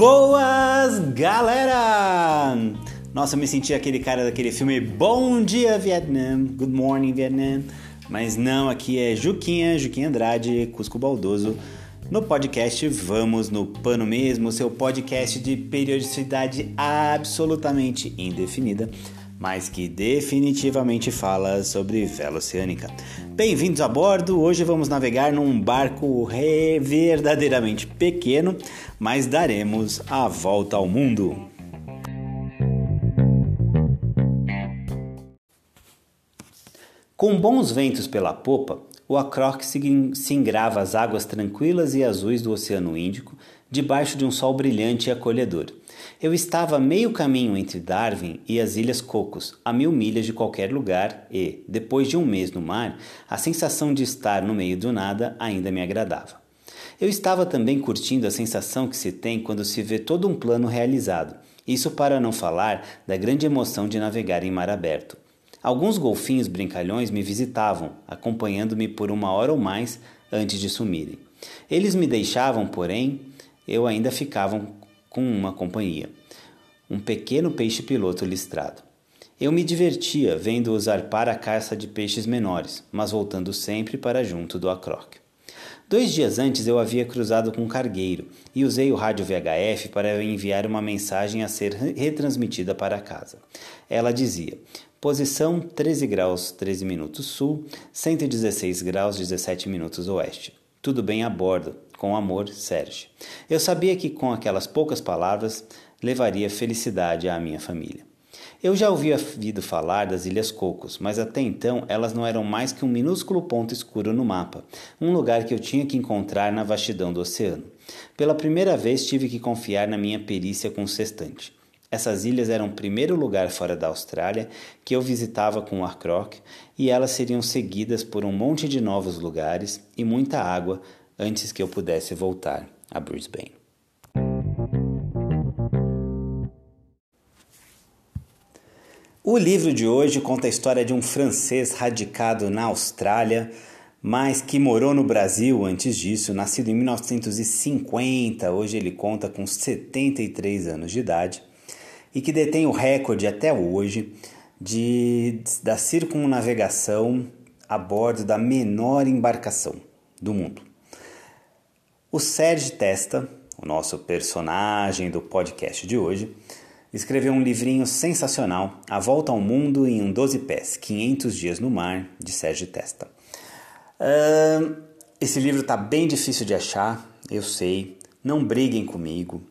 Boas, galera! Nossa, eu me senti aquele cara daquele filme Bom Dia Vietnã, Good Morning Vietnam. Mas não, aqui é Juquinha, Juquinha Andrade, Cusco Baldoso. No podcast Vamos no Pano Mesmo, seu podcast de periodicidade absolutamente indefinida, mas que definitivamente fala sobre vela oceânica. Bem-vindos a bordo! Hoje vamos navegar num barco verdadeiramente pequeno, mas daremos a volta ao mundo. Com bons ventos pela popa, o Acroc se engrava às águas tranquilas e azuis do Oceano Índico, debaixo de um sol brilhante e acolhedor. Eu estava a meio caminho entre Darwin e as Ilhas Cocos, a mil milhas de qualquer lugar, e, depois de um mês no mar, a sensação de estar no meio do nada ainda me agradava. Eu estava também curtindo a sensação que se tem quando se vê todo um plano realizado, isso para não falar da grande emoção de navegar em mar aberto. Alguns golfinhos brincalhões me visitavam, acompanhando-me por uma hora ou mais antes de sumirem. Eles me deixavam, porém, eu ainda ficava com uma companhia. Um pequeno peixe-piloto listrado. Eu me divertia vendo-os arpar a caça de peixes menores, mas voltando sempre para junto do acroque. Dois dias antes eu havia cruzado com um cargueiro e usei o rádio VHF para enviar uma mensagem a ser retransmitida para casa. Ela dizia: Posição 13 graus 13 minutos sul, 116 graus 17 minutos oeste. Tudo bem a bordo. Com amor, Sérgio. Eu sabia que com aquelas poucas palavras levaria felicidade à minha família. Eu já havia ouvido falar das Ilhas Cocos, mas até então elas não eram mais que um minúsculo ponto escuro no mapa, um lugar que eu tinha que encontrar na vastidão do oceano. Pela primeira vez tive que confiar na minha perícia com o sextante. Essas ilhas eram o primeiro lugar fora da Austrália que eu visitava com o Arcroc e elas seriam seguidas por um monte de novos lugares e muita água antes que eu pudesse voltar a Brisbane. O livro de hoje conta a história de um francês radicado na Austrália, mas que morou no Brasil antes disso, nascido em 1950. Hoje ele conta com 73 anos de idade e que detém o recorde até hoje de, da circunnavegação a bordo da menor embarcação do mundo. O Sérgio Testa, o nosso personagem do podcast de hoje, escreveu um livrinho sensacional, A Volta ao Mundo em um 12 Pés, 500 Dias no Mar, de Sérgio Testa. Uh, esse livro está bem difícil de achar, eu sei, não briguem comigo,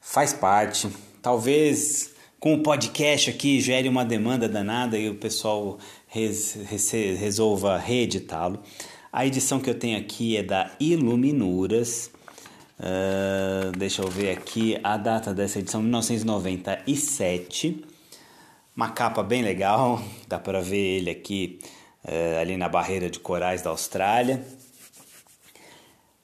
faz parte, Talvez com o podcast aqui gere uma demanda danada e o pessoal res, res, resolva reeditá-lo. A edição que eu tenho aqui é da Iluminuras. Uh, deixa eu ver aqui a data dessa edição, 1997. Uma capa bem legal, dá para ver ele aqui uh, ali na barreira de corais da Austrália.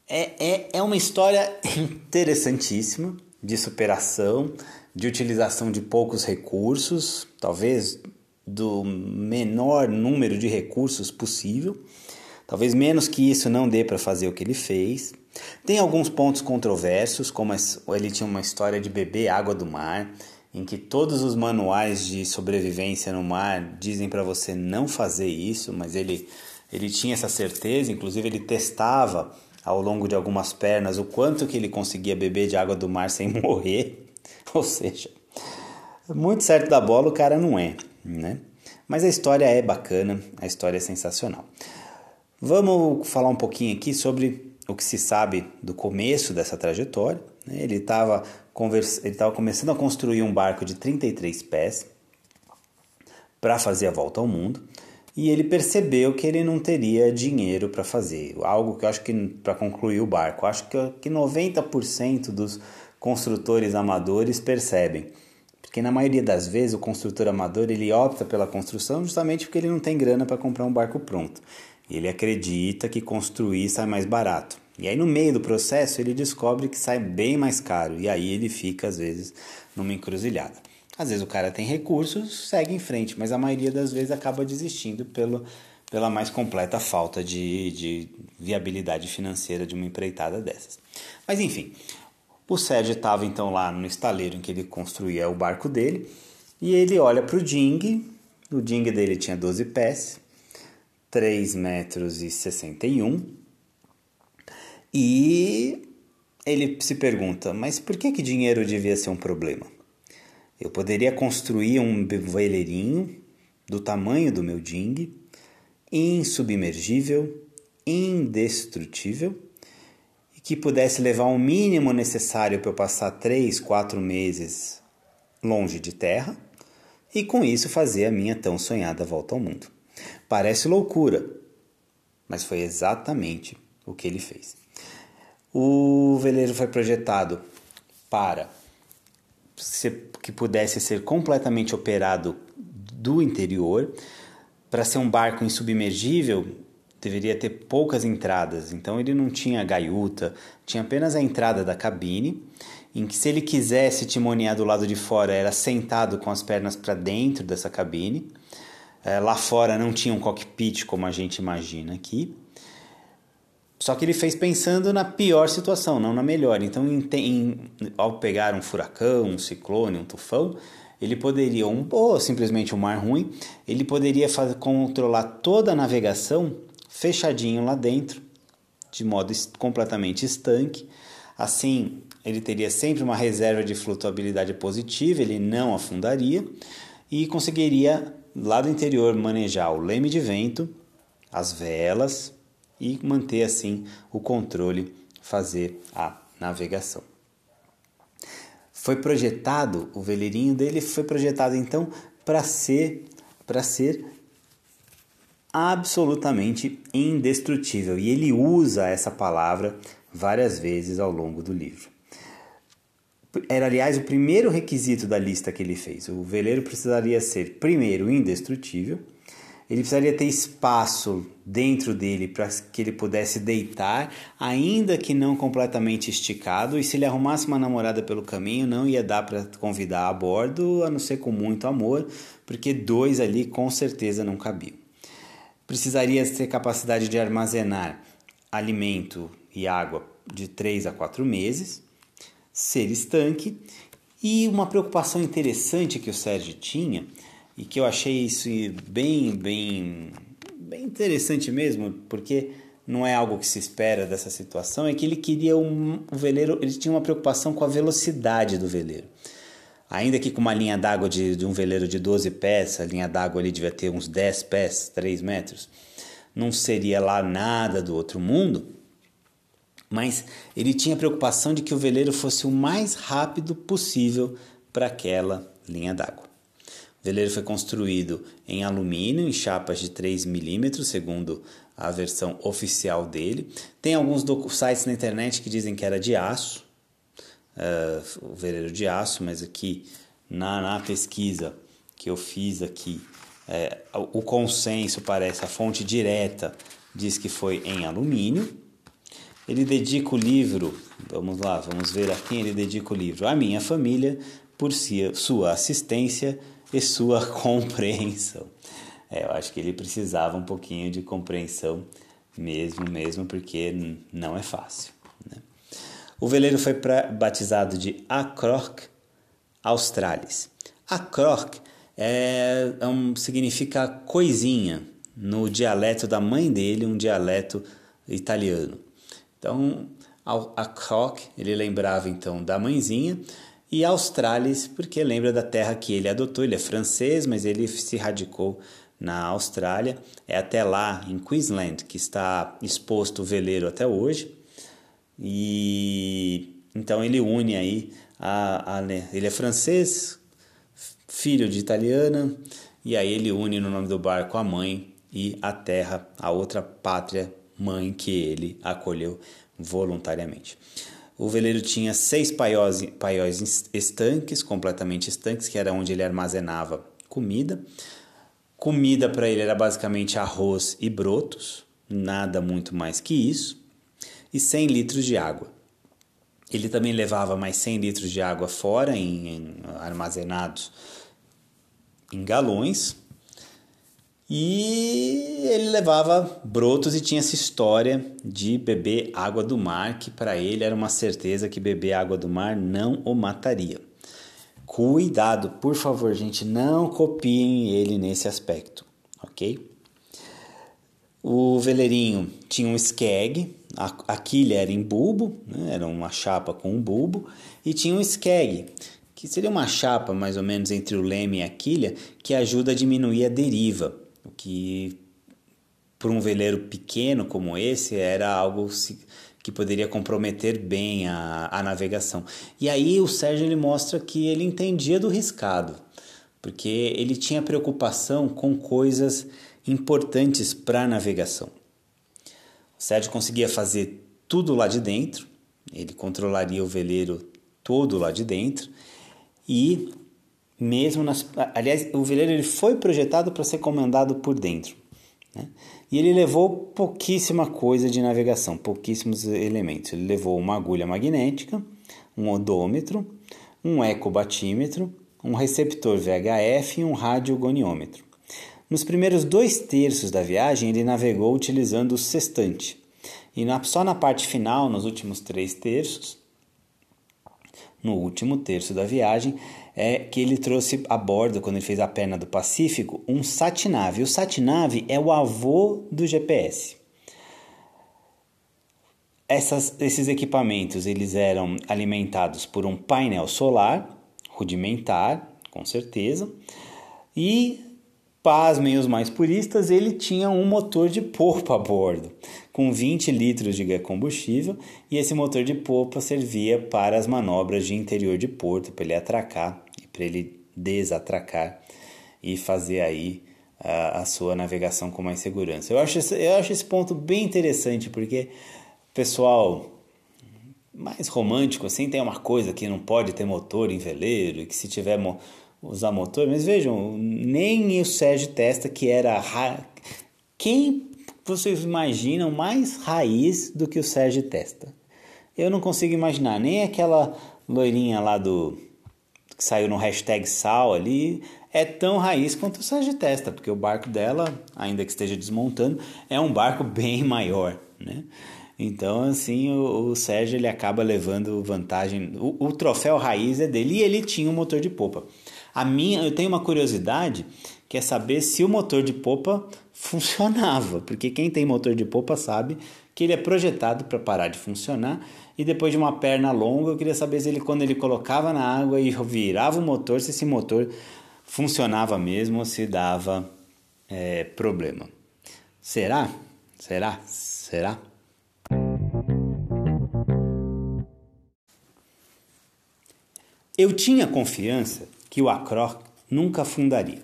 É, é, é uma história interessantíssima de superação, de utilização de poucos recursos, talvez do menor número de recursos possível. Talvez menos que isso não dê para fazer o que ele fez. Tem alguns pontos controversos, como ele tinha uma história de beber água do mar, em que todos os manuais de sobrevivência no mar dizem para você não fazer isso, mas ele, ele tinha essa certeza, inclusive ele testava ao longo de algumas pernas o quanto que ele conseguia beber de água do mar sem morrer. Ou seja, muito certo da bola o cara não é, né? Mas a história é bacana, a história é sensacional. Vamos falar um pouquinho aqui sobre o que se sabe do começo dessa trajetória. Né? Ele estava convers... ele começando a construir um barco de 33 pés para fazer a volta ao mundo e ele percebeu que ele não teria dinheiro para fazer. Algo que eu acho que para concluir o barco, acho que, que 90% dos construtores amadores percebem. Porque na maioria das vezes o construtor amador ele opta pela construção justamente porque ele não tem grana para comprar um barco pronto. Ele acredita que construir sai mais barato. E aí no meio do processo ele descobre que sai bem mais caro e aí ele fica às vezes numa encruzilhada. Às vezes o cara tem recursos, segue em frente, mas a maioria das vezes acaba desistindo pelo, pela mais completa falta de, de viabilidade financeira de uma empreitada dessas. Mas enfim, o Sérgio estava então lá no estaleiro em que ele construía o barco dele e ele olha para o ding, o ding dele tinha 12 pés, 3 metros e 61 e ele se pergunta, mas por que, que dinheiro devia ser um problema? Eu poderia construir um veleirinho do tamanho do meu ding, insubmergível, indestrutível, que pudesse levar o mínimo necessário para eu passar três, quatro meses longe de terra, e com isso fazer a minha tão sonhada volta ao mundo. Parece loucura, mas foi exatamente o que ele fez. O veleiro foi projetado para que pudesse ser completamente operado do interior. Para ser um barco insubmergível, deveria ter poucas entradas, então ele não tinha gaiuta, tinha apenas a entrada da cabine, em que se ele quisesse timonear do lado de fora, era sentado com as pernas para dentro dessa cabine. É, lá fora não tinha um cockpit como a gente imagina aqui. Só que ele fez pensando na pior situação, não na melhor. Então, em, em, ao pegar um furacão, um ciclone, um tufão, ele poderia, um, ou simplesmente um mar ruim, ele poderia fazer, controlar toda a navegação fechadinho lá dentro, de modo completamente estanque. Assim, ele teria sempre uma reserva de flutuabilidade positiva, ele não afundaria e conseguiria, lá do interior, manejar o leme de vento, as velas, e manter assim o controle, fazer a navegação. Foi projetado, o veleirinho dele foi projetado então para ser para ser absolutamente indestrutível e ele usa essa palavra várias vezes ao longo do livro. Era, aliás, o primeiro requisito da lista que ele fez. O veleiro precisaria ser, primeiro, indestrutível, ele precisaria ter espaço dentro dele para que ele pudesse deitar, ainda que não completamente esticado, e se ele arrumasse uma namorada pelo caminho, não ia dar para convidar a bordo, a não ser com muito amor, porque dois ali com certeza não cabiam. Precisaria ter capacidade de armazenar alimento e água de 3 a 4 meses, ser estanque e uma preocupação interessante que o Sérgio tinha e que eu achei isso bem, bem, bem interessante mesmo, porque não é algo que se espera dessa situação, é que ele queria um, um veleiro, ele tinha uma preocupação com a velocidade do veleiro. Ainda que com uma linha d'água de, de, um veleiro de 12 pés, a linha d'água ali devia ter uns 10 pés, 3 metros, não seria lá nada do outro mundo, mas ele tinha preocupação de que o veleiro fosse o mais rápido possível para aquela linha d'água. Veleiro foi construído em alumínio, em chapas de 3 milímetros, segundo a versão oficial dele. Tem alguns sites na internet que dizem que era de aço, uh, o veleiro de aço, mas aqui na, na pesquisa que eu fiz aqui, é, o consenso parece, a fonte direta diz que foi em alumínio. Ele dedica o livro, vamos lá, vamos ver a quem ele dedica o livro. A minha família, por sua assistência e sua compreensão. É, eu acho que ele precisava um pouquinho de compreensão mesmo, mesmo porque não é fácil. O veleiro foi batizado de Acroc Australis. Acroc é, é um, significa coisinha no dialeto da mãe dele, um dialeto italiano. Então, a Croc, ele lembrava então da mãezinha, e Australis, porque lembra da terra que ele adotou. Ele é francês, mas ele se radicou na Austrália. É até lá, em Queensland, que está exposto o veleiro até hoje. E então ele une aí a, a ele é francês, filho de italiana, e aí ele une no nome do barco a mãe e a terra, a outra pátria mãe que ele acolheu voluntariamente. O veleiro tinha seis paióis, paióis estanques, completamente estanques, que era onde ele armazenava comida. Comida para ele era basicamente arroz e brotos, nada muito mais que isso, e 100 litros de água. Ele também levava mais 100 litros de água fora, em, em armazenados em galões. E ele levava brotos e tinha essa história de beber água do mar, que para ele era uma certeza que beber água do mar não o mataria. Cuidado, por favor, gente, não copiem ele nesse aspecto, ok? O veleirinho tinha um skeg, a, quilha era em bulbo, né? era uma chapa com um bulbo, e tinha um skeg, que seria uma chapa mais ou menos entre o leme e a quilha, que ajuda a diminuir a deriva, o que para um veleiro pequeno como esse era algo que poderia comprometer bem a, a navegação. E aí o Sérgio ele mostra que ele entendia do riscado, porque ele tinha preocupação com coisas importantes para a navegação. Sérgio conseguia fazer tudo lá de dentro, ele controlaria o veleiro todo lá de dentro e mesmo nas, aliás, o veleiro ele foi projetado para ser comandado por dentro, né? E ele levou pouquíssima coisa de navegação, pouquíssimos elementos. Ele levou uma agulha magnética, um odômetro, um ecobatímetro, um receptor VHF e um radiogoniômetro. Nos primeiros dois terços da viagem, ele navegou utilizando o sextante. E na, só na parte final, nos últimos três terços, no último terço da viagem, é que ele trouxe a bordo, quando ele fez a perna do Pacífico, um satnav. O satnav é o avô do GPS. Essas, esses equipamentos eles eram alimentados por um painel solar rudimentar, com certeza, e Pasmem os mais puristas, ele tinha um motor de popa a bordo, com 20 litros de combustível, e esse motor de popa servia para as manobras de interior de porto, para ele atracar e para ele desatracar e fazer aí a, a, sua navegação com mais segurança. Eu acho, eu acho esse ponto bem interessante, porque pessoal mais romântico assim tem uma coisa que não pode ter motor em veleiro, e que se tiver usar motor, mas vejam, nem o Sérgio Testa, que era. Ra... Quem vocês imaginam mais raiz do que o Sérgio Testa? Eu não consigo imaginar, nem aquela loirinha lá do. que saiu no hashtag Sal ali, é tão raiz quanto o Sérgio Testa, porque o barco dela, ainda que esteja desmontando, é um barco bem maior, né? Então, assim, o, o Sérgio ele acaba levando vantagem. O, o troféu raiz é dele e ele tinha um motor de popa. A minha, eu tenho uma curiosidade que é saber se o motor de popa funcionava, porque quem tem motor de popa sabe que ele é projetado para parar de funcionar e depois de uma perna longa, eu queria saber se ele quando ele colocava na água e virava o motor, se esse motor funcionava mesmo ou se dava é, problema. Será? Será? Será? Eu tinha confiança que o Acroc nunca afundaria.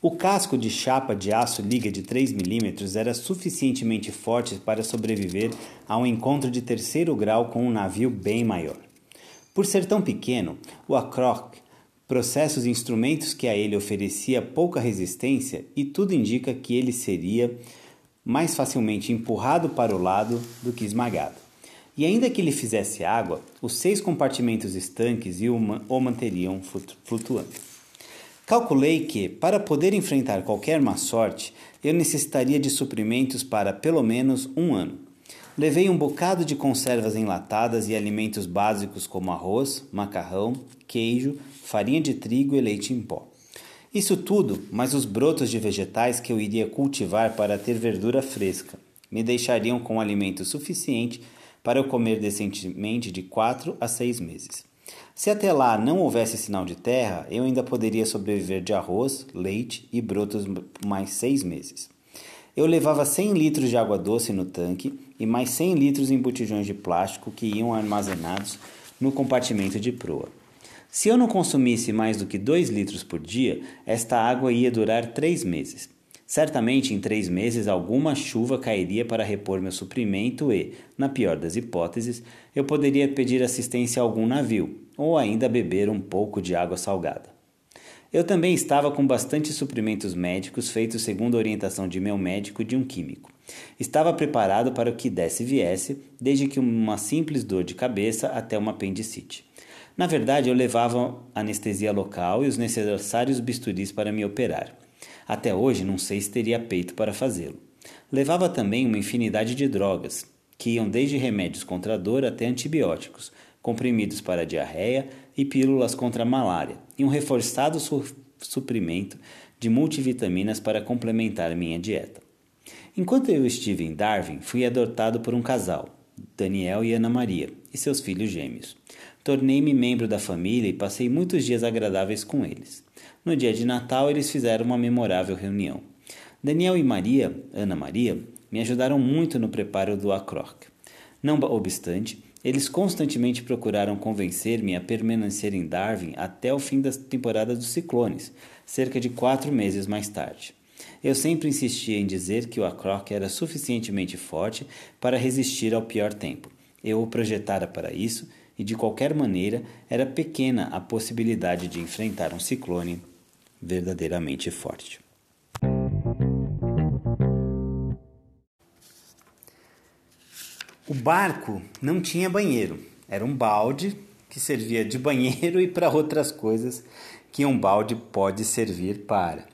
O casco de chapa de aço liga de 3 mm era suficientemente forte para sobreviver a um encontro de terceiro grau com um navio bem maior. Por ser tão pequeno, o Acroc processos e instrumentos que a ele oferecia pouca resistência e tudo indica que ele seria mais facilmente empurrado para o lado do que esmagado. E ainda que ele fizesse água, os seis compartimentos estanques o manteriam flutuando. Calculei que, para poder enfrentar qualquer má sorte, eu necessitaria de suprimentos para pelo menos um ano. Levei um bocado de conservas enlatadas e alimentos básicos como arroz, macarrão, queijo, farinha de trigo e leite em pó. Isso tudo, mais os brotos de vegetais que eu iria cultivar para ter verdura fresca, me deixariam com alimento suficiente para eu comer decentemente de quatro a seis meses. Se até lá não houvesse sinal de terra, eu ainda poderia sobreviver de arroz, leite e brotos mais seis meses. Eu levava 100 litros de água doce no tanque e mais 100 litros em botijões de plástico que iam armazenados no compartimento de proa. Se eu não consumisse mais do que 2 litros por dia, esta água ia durar 3 meses. Certamente em três meses alguma chuva cairia para repor meu suprimento e, na pior das hipóteses, eu poderia pedir assistência a algum navio, ou ainda beber um pouco de água salgada. Eu também estava com bastante suprimentos médicos feitos segundo a orientação de meu médico e de um químico. Estava preparado para o que desse e viesse, desde que uma simples dor de cabeça até uma apendicite. Na verdade, eu levava anestesia local e os necessários bisturis para me operar. Até hoje não sei se teria peito para fazê-lo. Levava também uma infinidade de drogas, que iam desde remédios contra a dor até antibióticos, comprimidos para diarreia e pílulas contra a malária, e um reforçado su suprimento de multivitaminas para complementar minha dieta. Enquanto eu estive em Darwin, fui adotado por um casal, Daniel e Ana Maria, e seus filhos gêmeos. Tornei-me membro da família e passei muitos dias agradáveis com eles. No dia de Natal, eles fizeram uma memorável reunião. Daniel e Maria, Ana Maria, me ajudaram muito no preparo do acroc. Não obstante, eles constantemente procuraram convencer-me a permanecer em Darwin até o fim da temporada dos ciclones, cerca de quatro meses mais tarde. Eu sempre insistia em dizer que o acroc era suficientemente forte para resistir ao pior tempo. Eu o projetara para isso e, de qualquer maneira, era pequena a possibilidade de enfrentar um ciclone verdadeiramente forte. O barco não tinha banheiro, era um balde que servia de banheiro e para outras coisas que um balde pode servir para.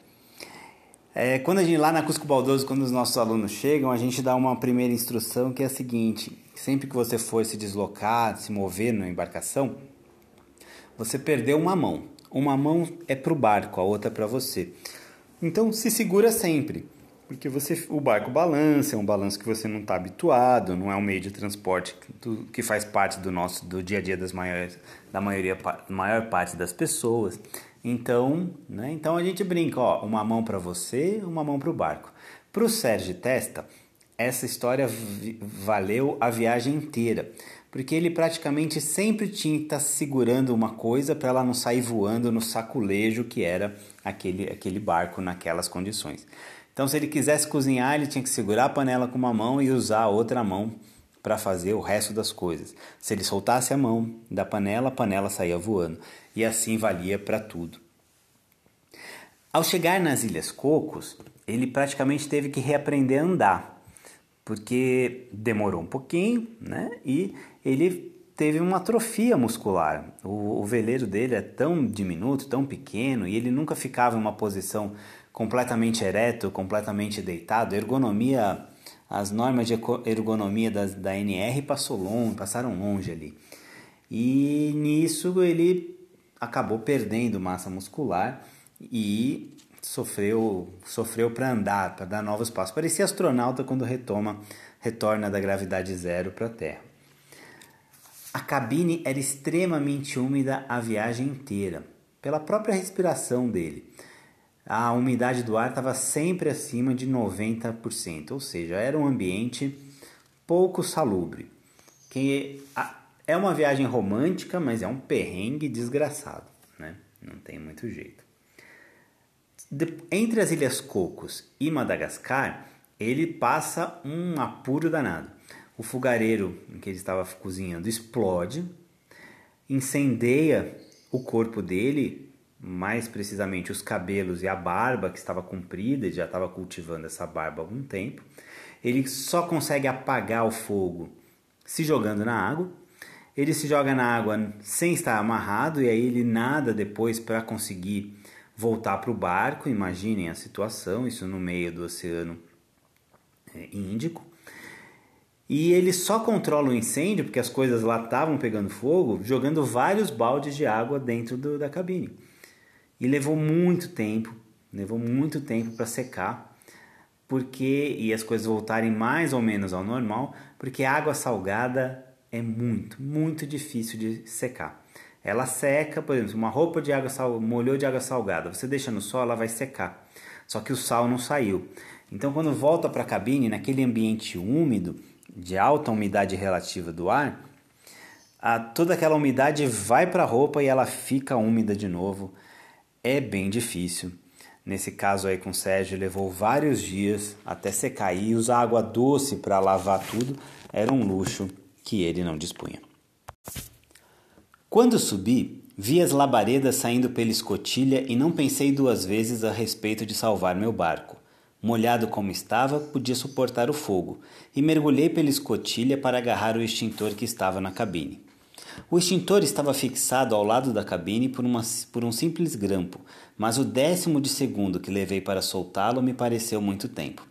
É, quando a gente lá na Cusco Baldoso, quando os nossos alunos chegam, a gente dá uma primeira instrução que é a seguinte: sempre que você for se deslocar, se mover na embarcação, você perdeu uma mão. Uma mão é para o barco, a outra é para você. Então se segura sempre porque você, o barco balança, é um balanço que você não está habituado, não é um meio de transporte que, faz parte do nosso do dia a dia das maiores, da maioria, maior parte das pessoas. Então, né, então a gente brinca, ó, uma mão para você, uma mão para o barco. Para o Sérgio Testa, essa história valeu a viagem inteira, porque ele praticamente sempre tinha que estar tá segurando uma coisa para ela não sair voando no saculejo que era aquele, aquele barco naquelas condições. Então, se ele quisesse cozinhar, ele tinha que segurar a panela com uma mão e usar a outra mão para fazer o resto das coisas. Se ele soltasse a mão da panela, a panela saía voando. E assim valia para tudo. Ao chegar nas Ilhas Cocos, ele praticamente teve que reaprender a andar, porque demorou um pouquinho, né? E ele teve uma atrofia muscular. O, o veleiro dele é tão diminuto, tão pequeno, e ele nunca ficava em uma posição completamente ereto, completamente deitado, ergonomia, as normas de ergonomia da, NR passou longe, passaram longe ali. E nisso ele acabou perdendo massa muscular e sofreu sofreu para andar, para dar novos passos. Parecia astronauta quando retoma retorna da gravidade zero para a Terra. A cabine era extremamente úmida a viagem inteira, pela própria respiração dele a umidade do ar estava sempre acima de 90%, ou seja, era um ambiente pouco salubre. Que é uma viagem romântica, mas é um perrengue desgraçado, né? Não tem muito jeito. Entre as Ilhas Cocos e Madagascar, ele passa um apuro danado. O fogareiro em que ele estava cozinhando explode, incendeia o corpo dele mais precisamente os cabelos e a barba que estava comprida, ele já estava cultivando essa barba há algum tempo. Ele só consegue apagar o fogo se jogando na água. Ele se joga na água sem estar amarrado e aí ele nada depois para conseguir voltar para o barco. Imaginem a situação, isso no meio do Oceano é, Índico. E ele só controla o incêndio, porque as coisas lá estavam pegando fogo, jogando vários baldes de água dentro do, da cabine. E levou muito tempo, levou muito tempo para secar, porque e as coisas voltarem mais ou menos ao normal, porque água salgada é muito, muito difícil de secar. Ela seca, por exemplo, uma roupa de água sal, molhou de água salgada, você deixa no sol, ela vai secar. Só que o sal não saiu. Então, quando volta para a cabine, naquele ambiente úmido, de alta umidade relativa do ar, a, toda aquela umidade vai para a roupa e ela fica úmida de novo é bem difícil. Nesse caso aí com o Sérgio, levou vários dias até secar e usar água doce para lavar tudo era um luxo que ele não dispunha. Quando subi, vi as labaredas saindo pela escotilha e não pensei duas vezes a respeito de salvar meu barco. Molhado como estava, podia suportar o fogo, e mergulhei pela escotilha para agarrar o extintor que estava na cabine. O extintor estava fixado ao lado da cabine por, uma, por um simples grampo, mas o décimo de segundo que levei para soltá-lo me pareceu muito tempo.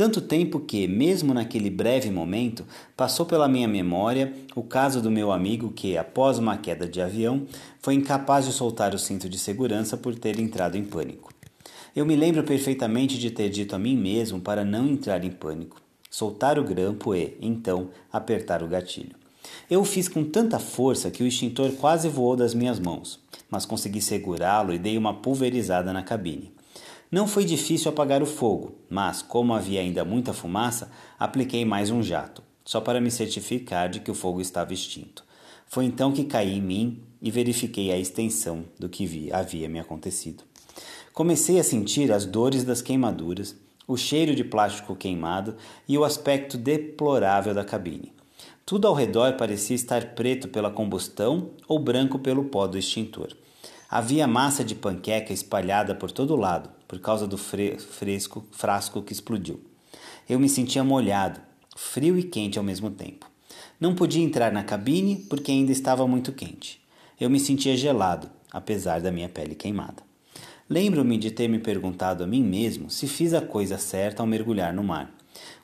Tanto tempo que, mesmo naquele breve momento, passou pela minha memória o caso do meu amigo que, após uma queda de avião, foi incapaz de soltar o cinto de segurança por ter entrado em pânico. Eu me lembro perfeitamente de ter dito a mim mesmo para não entrar em pânico, soltar o grampo e, então, apertar o gatilho. Eu o fiz com tanta força que o extintor quase voou das minhas mãos, mas consegui segurá-lo e dei uma pulverizada na cabine. Não foi difícil apagar o fogo, mas, como havia ainda muita fumaça, apliquei mais um jato, só para me certificar de que o fogo estava extinto. Foi então que caí em mim e verifiquei a extensão do que vi, havia me acontecido. Comecei a sentir as dores das queimaduras, o cheiro de plástico queimado e o aspecto deplorável da cabine. Tudo ao redor parecia estar preto pela combustão ou branco pelo pó do extintor. Havia massa de panqueca espalhada por todo lado, por causa do fresco frasco que explodiu. Eu me sentia molhado, frio e quente ao mesmo tempo. Não podia entrar na cabine porque ainda estava muito quente. Eu me sentia gelado, apesar da minha pele queimada. Lembro-me de ter me perguntado a mim mesmo se fiz a coisa certa ao mergulhar no mar.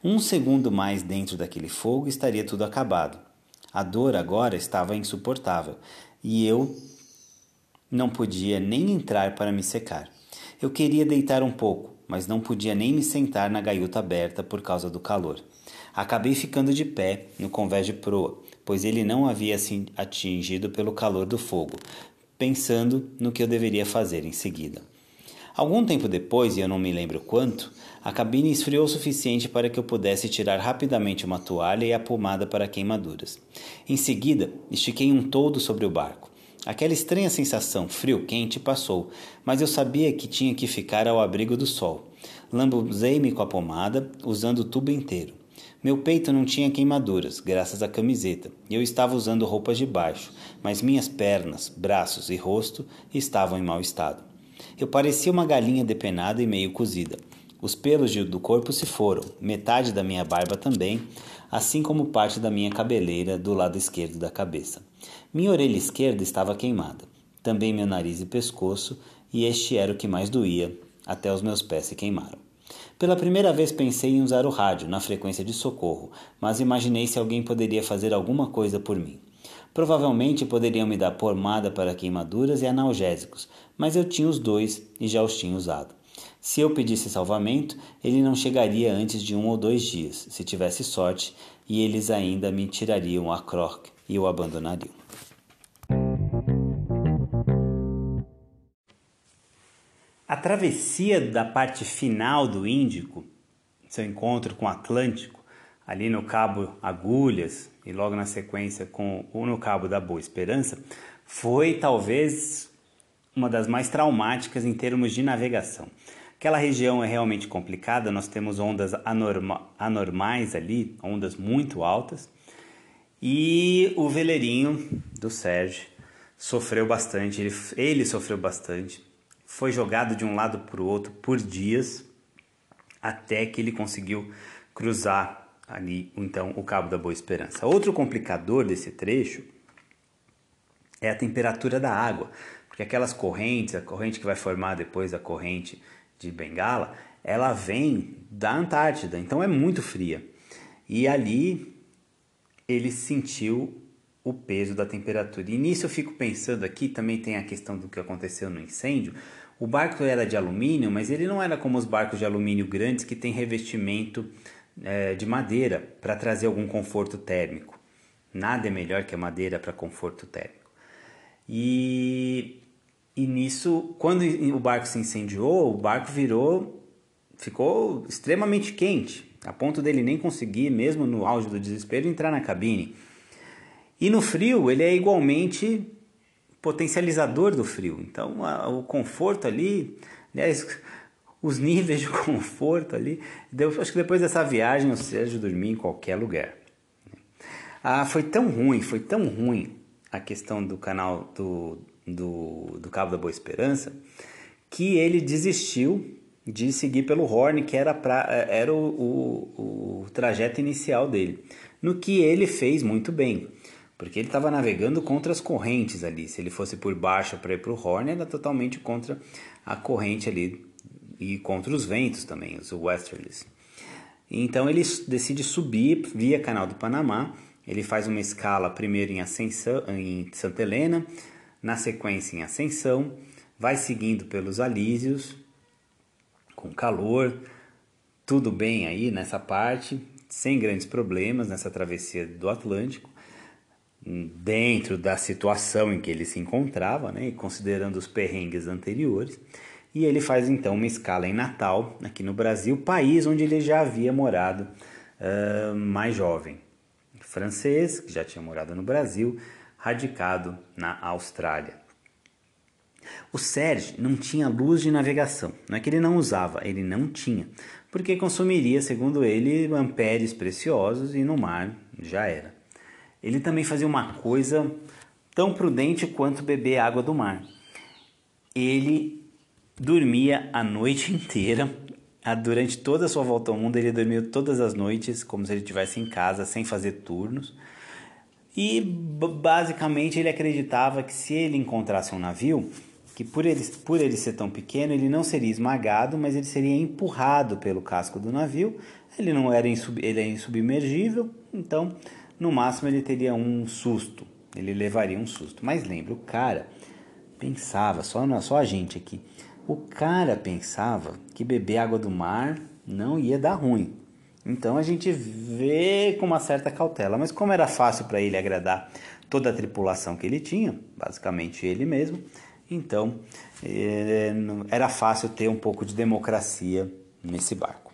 Um segundo mais dentro daquele fogo estaria tudo acabado. A dor agora estava insuportável e eu não podia nem entrar para me secar. Eu queria deitar um pouco, mas não podia nem me sentar na gaiuta aberta por causa do calor. Acabei ficando de pé no convés de proa, pois ele não havia se atingido pelo calor do fogo, pensando no que eu deveria fazer em seguida. Algum tempo depois, e eu não me lembro quanto, a cabine esfriou o suficiente para que eu pudesse tirar rapidamente uma toalha e a pomada para queimaduras. Em seguida, estiquei um toldo sobre o barco. Aquela estranha sensação frio-quente passou, mas eu sabia que tinha que ficar ao abrigo do sol. Lambuzei-me com a pomada, usando o tubo inteiro. Meu peito não tinha queimaduras, graças à camiseta, e eu estava usando roupas de baixo, mas minhas pernas, braços e rosto estavam em mau estado. Eu parecia uma galinha depenada e meio cozida. Os pelos do corpo se foram, metade da minha barba também, assim como parte da minha cabeleira do lado esquerdo da cabeça. Minha orelha esquerda estava queimada, também meu nariz e pescoço, e este era o que mais doía, até os meus pés se queimaram. Pela primeira vez pensei em usar o rádio na frequência de socorro, mas imaginei se alguém poderia fazer alguma coisa por mim. Provavelmente poderiam me dar pomada para queimaduras e analgésicos, mas eu tinha os dois e já os tinha usado. Se eu pedisse salvamento, ele não chegaria antes de um ou dois dias, se tivesse sorte, e eles ainda me tirariam a croque e o abandonariam. A travessia da parte final do Índico, seu encontro com o Atlântico, ali no Cabo Agulhas e logo na sequência com o no Cabo da Boa Esperança, foi talvez uma das mais traumáticas em termos de navegação. Aquela região é realmente complicada, nós temos ondas anorma anormais ali, ondas muito altas, e o veleirinho do Sérgio sofreu bastante, ele, ele sofreu bastante, foi jogado de um lado para o outro por dias, até que ele conseguiu cruzar ali então o Cabo da Boa Esperança. Outro complicador desse trecho é a temperatura da água, porque aquelas correntes, a corrente que vai formar depois a corrente de Bengala, ela vem da Antártida, então é muito fria. E ali ele sentiu o peso da temperatura. E nisso eu fico pensando aqui, também tem a questão do que aconteceu no incêndio. O barco era de alumínio, mas ele não era como os barcos de alumínio grandes que tem revestimento é, de madeira para trazer algum conforto térmico. Nada é melhor que a madeira para conforto térmico. E, e nisso, quando o barco se incendiou, o barco virou, ficou extremamente quente, a ponto dele nem conseguir, mesmo no auge do desespero, entrar na cabine. E no frio, ele é igualmente potencializador do frio. Então, a, o conforto ali, aliás, os níveis de conforto ali. Deu, acho que depois dessa viagem o Sérgio dormia em qualquer lugar. Ah, foi tão ruim, foi tão ruim a questão do canal do, do, do Cabo da Boa Esperança que ele desistiu de seguir pelo Horn, que era, pra, era o, o, o trajeto inicial dele. No que ele fez muito bem. porque ele estava navegando contra as correntes ali. Se ele fosse por baixo para ir para o Horn, era totalmente contra a corrente ali e contra os ventos também, os westerlies. Então ele decide subir via Canal do Panamá. Ele faz uma escala primeiro em Ascensão, em Santa Helena, na sequência em Ascensão, vai seguindo pelos Alísios, com calor, tudo bem aí nessa parte, sem grandes problemas nessa travessia do Atlântico, dentro da situação em que ele se encontrava, né, considerando os perrengues anteriores. E ele faz então uma escala em Natal, aqui no Brasil, país onde ele já havia morado uh, mais jovem. Francês, que já tinha morado no Brasil, radicado na Austrália. O Serge não tinha luz de navegação. Não é que ele não usava, ele não tinha, porque consumiria, segundo ele, amperes preciosos e no mar já era. Ele também fazia uma coisa tão prudente quanto beber água do mar. Ele dormia a noite inteira. Durante toda a sua volta ao mundo, ele dormiu todas as noites, como se ele estivesse em casa, sem fazer turnos. E basicamente ele acreditava que se ele encontrasse um navio, que por ele, por ele ser tão pequeno, ele não seria esmagado, mas ele seria empurrado pelo casco do navio. Ele não era insub, ele é insubmergível, então no máximo ele teria um susto, ele levaria um susto. Mas lembra, o cara pensava, só, só a gente aqui, o cara pensava que beber água do mar não ia dar ruim. Então a gente vê com uma certa cautela, mas como era fácil para ele agradar toda a tripulação que ele tinha, basicamente ele mesmo, então, eh, era fácil ter um pouco de democracia nesse barco.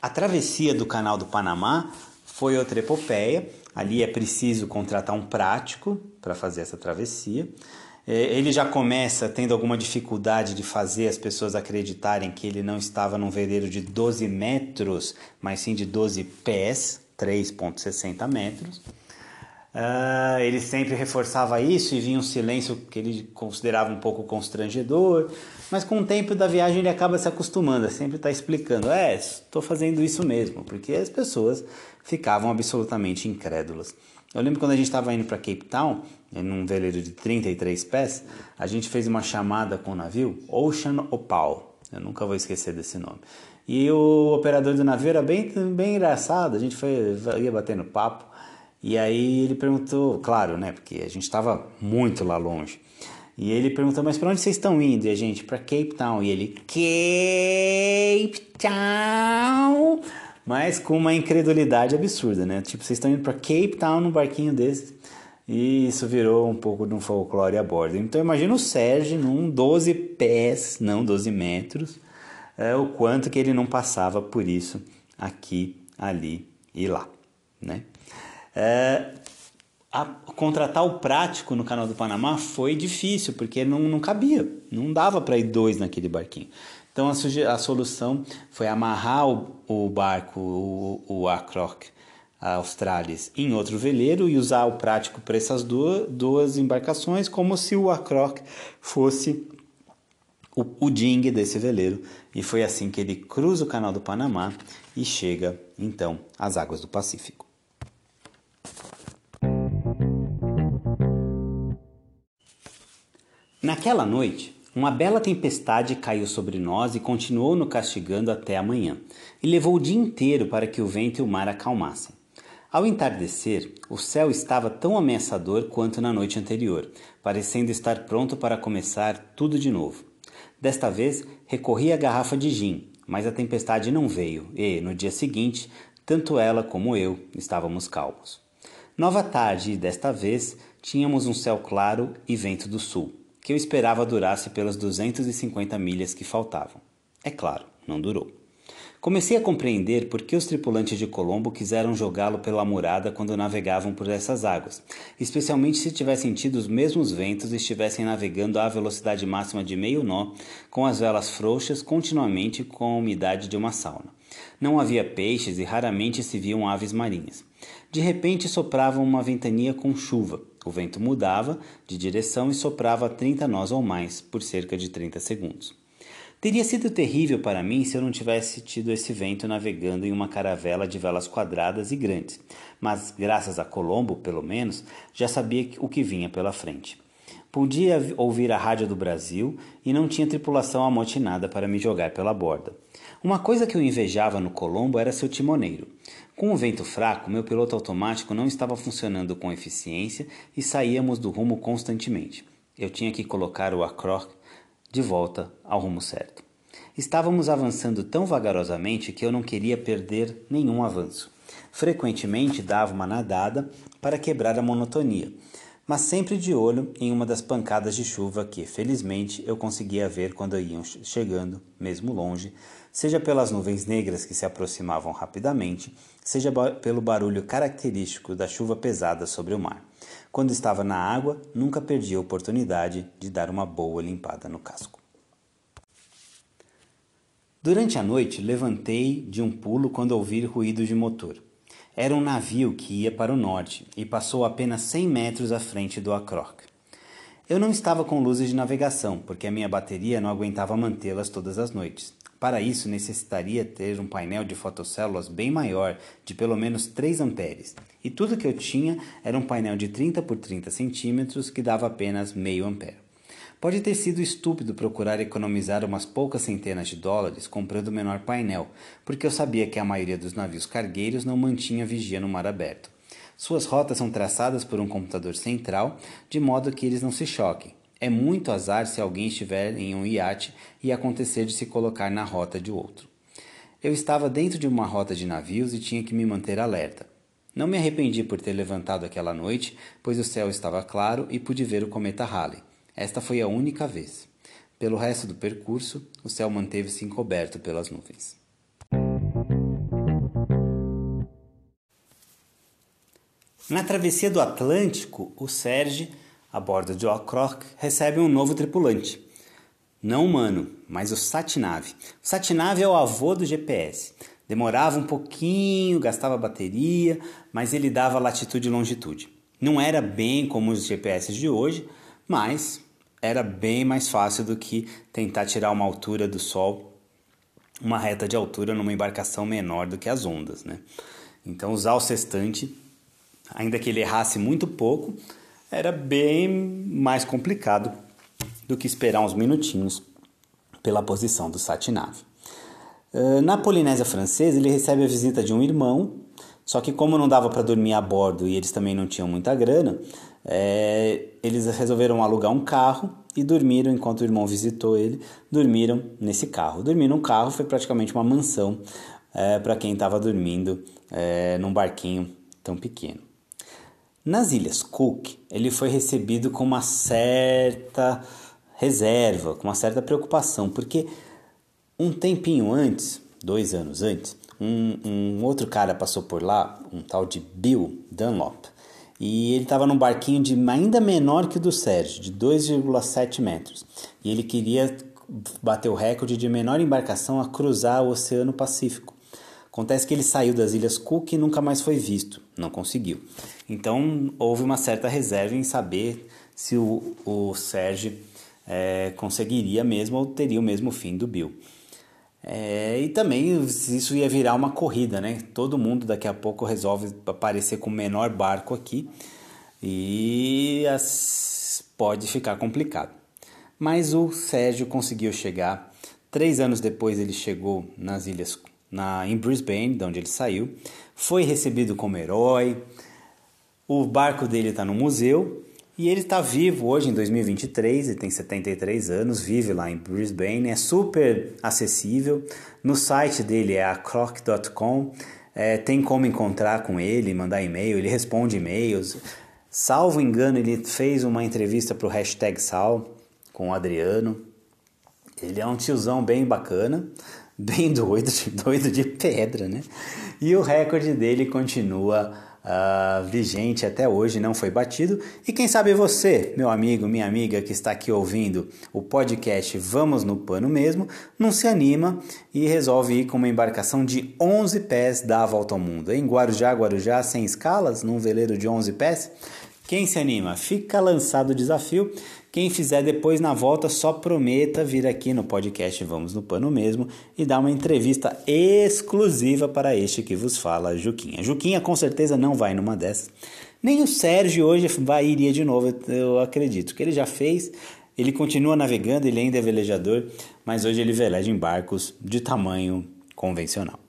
A travessia do Canal do Panamá foi outra epopeia. Ali é preciso contratar um prático para fazer essa travessia. Eh, ele já começa tendo alguma dificuldade de fazer as pessoas acreditarem que ele não estava num veleiro de 12 metros, mas sim de 12 pés, 3,60 metros. Uh, ele sempre reforçava isso e vinha um silêncio que ele considerava um pouco constrangedor, mas com o tempo da viagem ele acaba se acostumando, sempre está explicando: é, estou fazendo isso mesmo, porque as pessoas ficavam absolutamente incrédulas. Eu lembro quando a gente estava indo para Cape Town, num veleiro de 33 pés, a gente fez uma chamada com o navio Ocean Opal. Eu nunca vou esquecer desse nome. E o operador do navio era bem, bem engraçado, a gente foi, ia batendo papo. E aí ele perguntou, claro, né? Porque a gente estava muito lá longe. E ele perguntou, mas para onde vocês estão indo? E a gente, para Cape Town. E ele, Cape Town! Mas com uma incredulidade absurda, né? Tipo, vocês estão indo para Cape Town num barquinho desse. E isso virou um pouco de um folclore a bordo. Então imagina o Sérgio num 12 pés, não 12 metros, é, o quanto que ele não passava por isso aqui, ali e lá, né? É, a, contratar o prático no canal do Panamá foi difícil, porque não, não cabia, não dava para ir dois naquele barquinho. Então a, a solução foi amarrar o, o barco, o, o Acroc Australis, em outro veleiro e usar o prático para essas duas, duas embarcações, como se o Acroc fosse o, o ding desse veleiro. E foi assim que ele cruza o canal do Panamá e chega então às águas do Pacífico. Naquela noite, uma bela tempestade caiu sobre nós e continuou nos castigando até amanhã, e levou o dia inteiro para que o vento e o mar acalmassem. Ao entardecer, o céu estava tão ameaçador quanto na noite anterior, parecendo estar pronto para começar tudo de novo. Desta vez, recorri à garrafa de gin, mas a tempestade não veio e, no dia seguinte, tanto ela como eu estávamos calmos. Nova tarde e desta vez tínhamos um céu claro e vento do sul que eu esperava durasse pelas 250 milhas que faltavam. É claro, não durou. Comecei a compreender por que os tripulantes de Colombo quiseram jogá-lo pela murada quando navegavam por essas águas, especialmente se tivessem tido os mesmos ventos e estivessem navegando à velocidade máxima de meio nó, com as velas frouxas continuamente com a umidade de uma sauna. Não havia peixes e raramente se viam aves marinhas. De repente soprava uma ventania com chuva, o vento mudava de direção e soprava a 30 nós ou mais por cerca de 30 segundos. Teria sido terrível para mim se eu não tivesse tido esse vento navegando em uma caravela de velas quadradas e grandes, mas graças a Colombo, pelo menos, já sabia o que vinha pela frente. Podia ouvir a rádio do Brasil e não tinha tripulação amotinada para me jogar pela borda. Uma coisa que eu invejava no Colombo era seu timoneiro. Com o vento fraco, meu piloto automático não estava funcionando com eficiência e saíamos do rumo constantemente. Eu tinha que colocar o Acroc de volta ao rumo certo. Estávamos avançando tão vagarosamente que eu não queria perder nenhum avanço. Frequentemente dava uma nadada para quebrar a monotonia, mas sempre de olho em uma das pancadas de chuva que, felizmente, eu conseguia ver quando iam chegando, mesmo longe, seja pelas nuvens negras que se aproximavam rapidamente, seja pelo barulho característico da chuva pesada sobre o mar. Quando estava na água, nunca perdi a oportunidade de dar uma boa limpada no casco. Durante a noite, levantei de um pulo quando ouvi ruído de motor. Era um navio que ia para o norte e passou apenas 100 metros à frente do Acroc. Eu não estava com luzes de navegação, porque a minha bateria não aguentava mantê-las todas as noites. Para isso, necessitaria ter um painel de fotocélulas bem maior, de pelo menos 3 amperes, e tudo que eu tinha era um painel de 30 por 30 centímetros que dava apenas meio ampere. Pode ter sido estúpido procurar economizar umas poucas centenas de dólares comprando o menor painel, porque eu sabia que a maioria dos navios cargueiros não mantinha vigia no mar aberto. Suas rotas são traçadas por um computador central, de modo que eles não se choquem. É muito azar se alguém estiver em um iate e acontecer de se colocar na rota de outro. Eu estava dentro de uma rota de navios e tinha que me manter alerta. Não me arrependi por ter levantado aquela noite, pois o céu estava claro e pude ver o cometa Halley. Esta foi a única vez. Pelo resto do percurso, o céu manteve-se encoberto pelas nuvens. Na travessia do Atlântico, o Serge, a bordo de Ocroc, recebe um novo tripulante. Não humano, mas o Satnav. O Satnav é o avô do GPS. Demorava um pouquinho, gastava bateria, mas ele dava latitude e longitude. Não era bem como os GPS de hoje, mas era bem mais fácil do que tentar tirar uma altura do Sol, uma reta de altura numa embarcação menor do que as ondas, né? Então usar o sextante, ainda que ele errasse muito pouco, era bem mais complicado do que esperar uns minutinhos pela posição do Satinav. Na Polinésia Francesa, ele recebe a visita de um irmão, só que como não dava para dormir a bordo e eles também não tinham muita grana, é, eles resolveram alugar um carro e dormiram enquanto o irmão visitou ele. Dormiram nesse carro. Dormir num carro foi praticamente uma mansão é, para quem estava dormindo é, num barquinho tão pequeno. Nas Ilhas Cook, ele foi recebido com uma certa reserva, com uma certa preocupação, porque um tempinho antes, dois anos antes, um, um outro cara passou por lá, um tal de Bill Dunlop, e ele estava num barquinho de ainda menor que o do Sérgio, de 2,7 metros. E ele queria bater o recorde de menor embarcação a cruzar o Oceano Pacífico. Acontece que ele saiu das Ilhas Cook e nunca mais foi visto, não conseguiu. Então houve uma certa reserva em saber se o, o Sérgio é, conseguiria mesmo ou teria o mesmo fim do Bill. É, e também isso ia virar uma corrida, né? Todo mundo daqui a pouco resolve aparecer com o menor barco aqui e as, pode ficar complicado. Mas o Sérgio conseguiu chegar. Três anos depois ele chegou nas ilhas, na, em Brisbane, de onde ele saiu. Foi recebido como herói. O barco dele está no museu e ele está vivo hoje em 2023, ele tem 73 anos, vive lá em Brisbane, é super acessível. No site dele é acroc.com, é, tem como encontrar com ele, mandar e-mail, ele responde e-mails. Salvo engano, ele fez uma entrevista para o hashtag Sal com o Adriano. Ele é um tiozão bem bacana, bem doido, doido de pedra, né? E o recorde dele continua uh, vigente até hoje, não foi batido. E quem sabe você, meu amigo, minha amiga que está aqui ouvindo o podcast Vamos no Pano Mesmo, não se anima e resolve ir com uma embarcação de 11 pés dar a volta ao mundo. Em Guarujá, Guarujá, sem escalas, num veleiro de 11 pés, Quem se anima? Fica lançado o desafio. Quem fizer depois na volta, só prometa vir aqui no podcast Vamos no Pano Mesmo e dar uma entrevista exclusiva para este que vos fala, Juquinha. Juquinha com certeza não vai numa dessas. Nem o Sérgio hoje vai iria de novo, eu acredito, que ele já fez. Ele continua navegando, ele ainda é velejador, mas hoje ele veleja em barcos de tamanho convencional.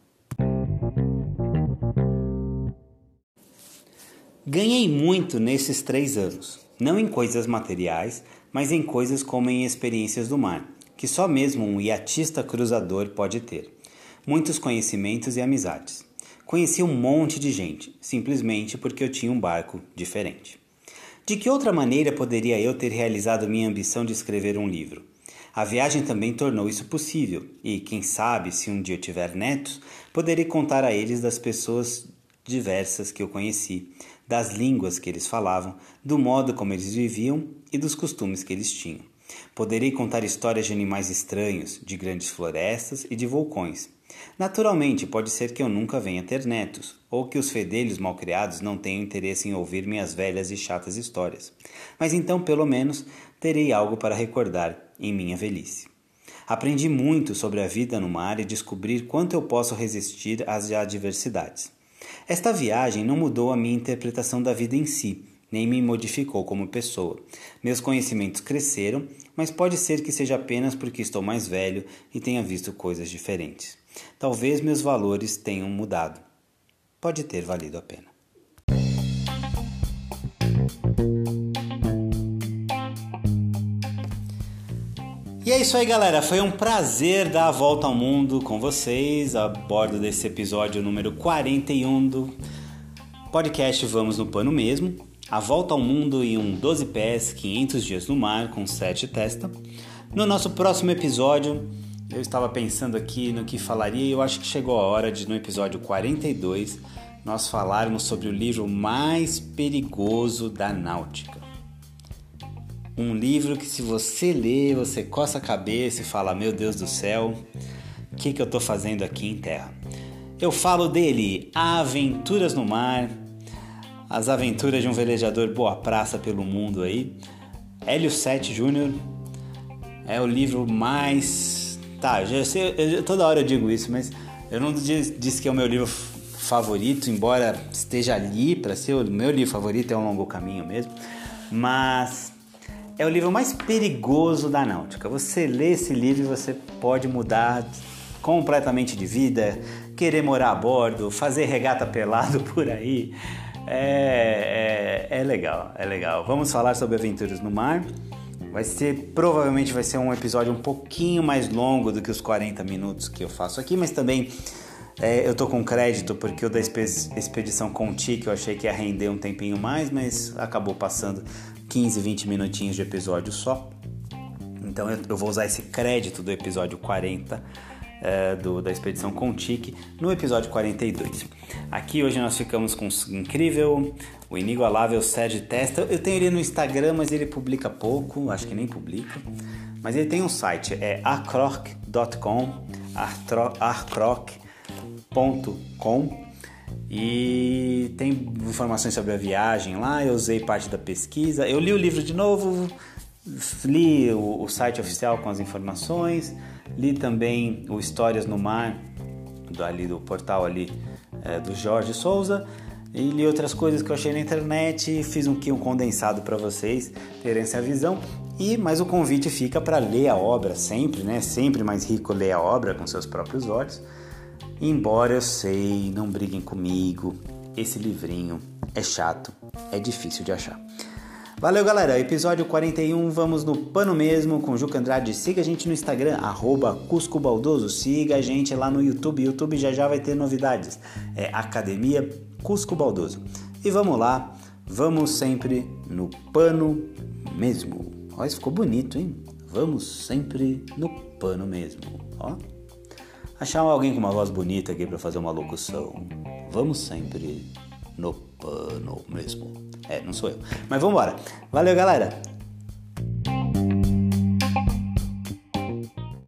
Ganhei muito nesses três anos, não em coisas materiais, mas em coisas como em experiências do mar, que só mesmo um iatista cruzador pode ter. Muitos conhecimentos e amizades. Conheci um monte de gente, simplesmente porque eu tinha um barco diferente. De que outra maneira poderia eu ter realizado minha ambição de escrever um livro? A viagem também tornou isso possível, e quem sabe, se um dia eu tiver netos, poderei contar a eles das pessoas diversas que eu conheci, das línguas que eles falavam, do modo como eles viviam e dos costumes que eles tinham. Poderei contar histórias de animais estranhos, de grandes florestas e de vulcões. Naturalmente, pode ser que eu nunca venha ter netos, ou que os fedelhos malcriados não tenham interesse em ouvir minhas velhas e chatas histórias. Mas então, pelo menos, terei algo para recordar em minha velhice. Aprendi muito sobre a vida no mar e descobrir quanto eu posso resistir às adversidades. Esta viagem não mudou a minha interpretação da vida em si, nem me modificou como pessoa. Meus conhecimentos cresceram, mas pode ser que seja apenas porque estou mais velho e tenha visto coisas diferentes. Talvez meus valores tenham mudado. Pode ter valido a pena. É isso aí, galera. Foi um prazer dar a volta ao mundo com vocês a bordo desse episódio número 41 do podcast Vamos no Pano Mesmo. A volta ao mundo em um 12 pés, 500 dias no mar com 7 testa. No nosso próximo episódio, eu estava pensando aqui no que falaria e eu acho que chegou a hora de no episódio 42 nós falarmos sobre o livro mais perigoso da náutica. Um livro que, se você lê, você coça a cabeça e fala: Meu Deus do céu, o que, que eu estou fazendo aqui em terra? Eu falo dele, Aventuras no Mar, as aventuras de um velejador boa praça pelo mundo aí. Hélio Sete Júnior é o livro mais. Tá, já sei, eu, toda hora eu digo isso, mas eu não disse que é o meu livro favorito, embora esteja ali para ser o meu livro favorito, é um longo caminho mesmo. Mas é o livro mais perigoso da náutica. Você lê esse livro e você pode mudar completamente de vida, querer morar a bordo, fazer regata pelado por aí. É, é, é legal, é legal. Vamos falar sobre aventuras no mar. Vai ser, provavelmente vai ser um episódio um pouquinho mais longo do que os 40 minutos que eu faço aqui, mas também é, eu tô com crédito porque o da expedição Conti, que eu achei que ia render um tempinho mais, mas acabou passando 15, 20 minutinhos de episódio só. Então eu, vou usar esse crédito do episódio 40 é, do, da expedição Contique no episódio 42. Aqui hoje nós ficamos com o incrível, o inigualável Sérgio Testa. Eu tenho ele no Instagram, mas ele publica pouco, acho que nem publica. Mas ele tem um site, é acroc.com, arcroc.com e tem informações sobre a viagem lá. Eu usei parte da pesquisa. Eu li o livro de novo, li o, o site oficial com as informações, li também o Histórias no Mar, do, ali do portal ali é, do Jorge Souza. E li outras coisas que eu achei na internet, fiz um, um condensado para vocês terem essa visão. E mas o convite fica para ler a obra sempre, né? Sempre mais rico ler a obra com seus próprios olhos. Embora eu sei, não briguem comigo, esse livrinho é chato, é difícil de achar. Valeu, galera. Episódio 41, vamos no pano mesmo com Juca Andrade. Siga a gente no Instagram, arroba Cusco Baldoso. Siga a gente lá no YouTube. YouTube já já vai ter novidades. É Academia Cusco Baldoso. E vamos lá, vamos sempre no pano mesmo. Ó, isso ficou bonito, hein? Vamos sempre no pano mesmo. Ó achar alguém com uma voz bonita aqui para fazer uma locução. Vamos sempre no pano mesmo. É, não sou eu. Mas vamos embora. Valeu, galera.